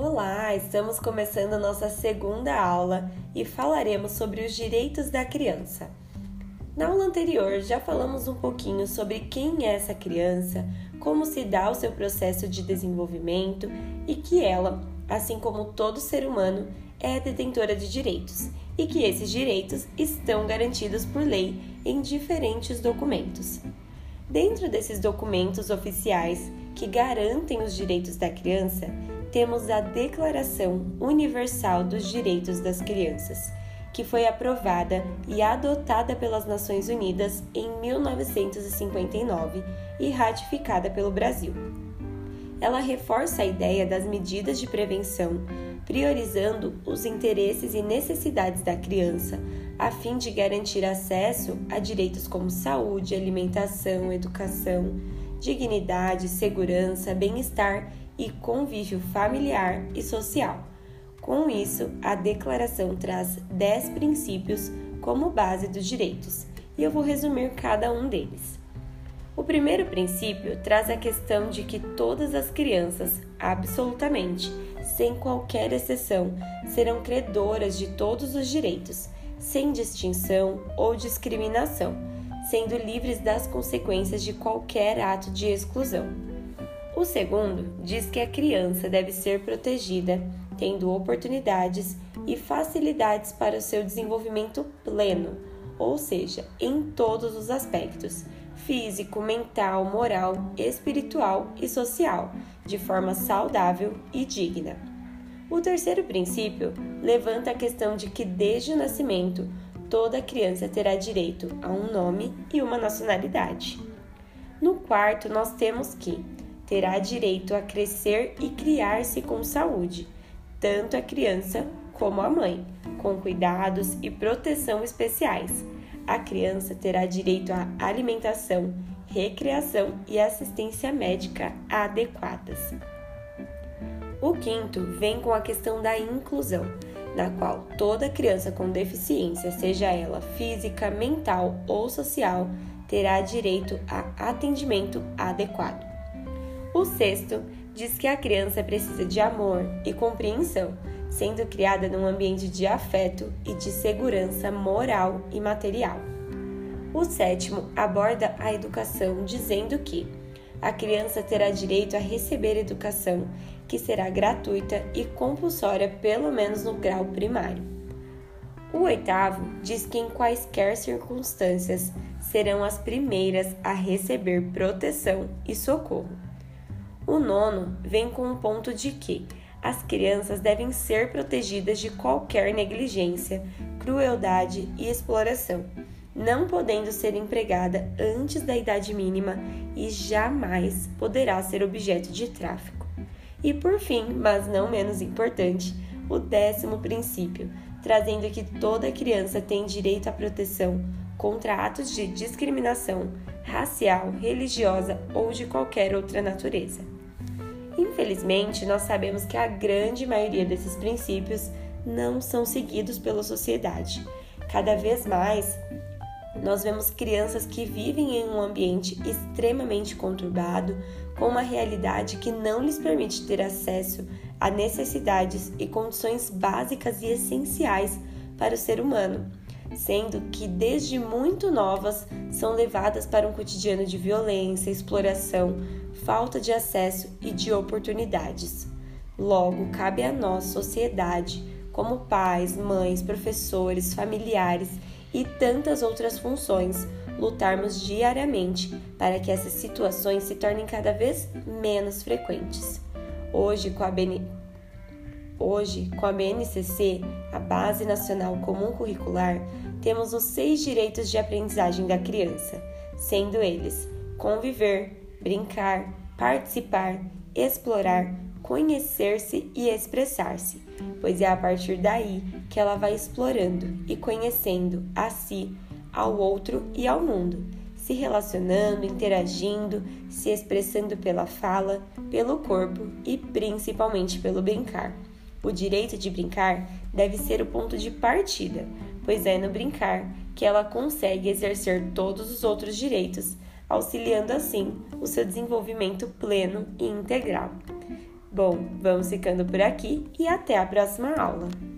Olá, estamos começando nossa segunda aula e falaremos sobre os direitos da criança. Na aula anterior já falamos um pouquinho sobre quem é essa criança, como se dá o seu processo de desenvolvimento e que ela, assim como todo ser humano, é detentora de direitos e que esses direitos estão garantidos por lei em diferentes documentos. Dentro desses documentos oficiais que garantem os direitos da criança, temos a Declaração Universal dos Direitos das Crianças, que foi aprovada e adotada pelas Nações Unidas em 1959 e ratificada pelo Brasil. Ela reforça a ideia das medidas de prevenção, priorizando os interesses e necessidades da criança, a fim de garantir acesso a direitos como saúde, alimentação, educação, dignidade, segurança, bem-estar e convívio familiar e social. Com isso, a declaração traz 10 princípios como base dos direitos, e eu vou resumir cada um deles. O primeiro princípio traz a questão de que todas as crianças, absolutamente, sem qualquer exceção, serão credoras de todos os direitos, sem distinção ou discriminação, sendo livres das consequências de qualquer ato de exclusão. O segundo diz que a criança deve ser protegida, tendo oportunidades e facilidades para o seu desenvolvimento pleno, ou seja, em todos os aspectos físico, mental, moral, espiritual e social, de forma saudável e digna. O terceiro princípio levanta a questão de que desde o nascimento toda criança terá direito a um nome e uma nacionalidade. No quarto, nós temos que terá direito a crescer e criar-se com saúde, tanto a criança como a mãe, com cuidados e proteção especiais. A criança terá direito à alimentação, recreação e assistência médica adequadas. O quinto vem com a questão da inclusão, na qual toda criança com deficiência, seja ela física, mental ou social, terá direito a atendimento adequado. O sexto diz que a criança precisa de amor e compreensão, sendo criada num ambiente de afeto e de segurança moral e material. O sétimo aborda a educação, dizendo que a criança terá direito a receber educação, que será gratuita e compulsória, pelo menos no grau primário. O oitavo diz que, em quaisquer circunstâncias, serão as primeiras a receber proteção e socorro. O nono vem com o ponto de que as crianças devem ser protegidas de qualquer negligência, crueldade e exploração, não podendo ser empregada antes da idade mínima e jamais poderá ser objeto de tráfico. E por fim, mas não menos importante, o décimo princípio, trazendo que toda criança tem direito à proteção contra atos de discriminação racial, religiosa ou de qualquer outra natureza. Infelizmente, nós sabemos que a grande maioria desses princípios não são seguidos pela sociedade. Cada vez mais, nós vemos crianças que vivem em um ambiente extremamente conturbado, com uma realidade que não lhes permite ter acesso a necessidades e condições básicas e essenciais para o ser humano, sendo que desde muito novas são levadas para um cotidiano de violência, exploração, falta de acesso e de oportunidades. Logo, cabe a nós, sociedade, como pais, mães, professores, familiares e tantas outras funções, lutarmos diariamente para que essas situações se tornem cada vez menos frequentes. Hoje, com a. Hoje, com a BNCC, a Base Nacional Comum Curricular, temos os seis direitos de aprendizagem da criança, sendo eles conviver, brincar, participar, explorar, conhecer-se e expressar-se, pois é a partir daí que ela vai explorando e conhecendo a si, ao outro e ao mundo, se relacionando, interagindo, se expressando pela fala, pelo corpo e principalmente pelo brincar. O direito de brincar deve ser o ponto de partida, pois é no brincar que ela consegue exercer todos os outros direitos auxiliando assim o seu desenvolvimento pleno e integral. Bom, vamos ficando por aqui e até a próxima aula!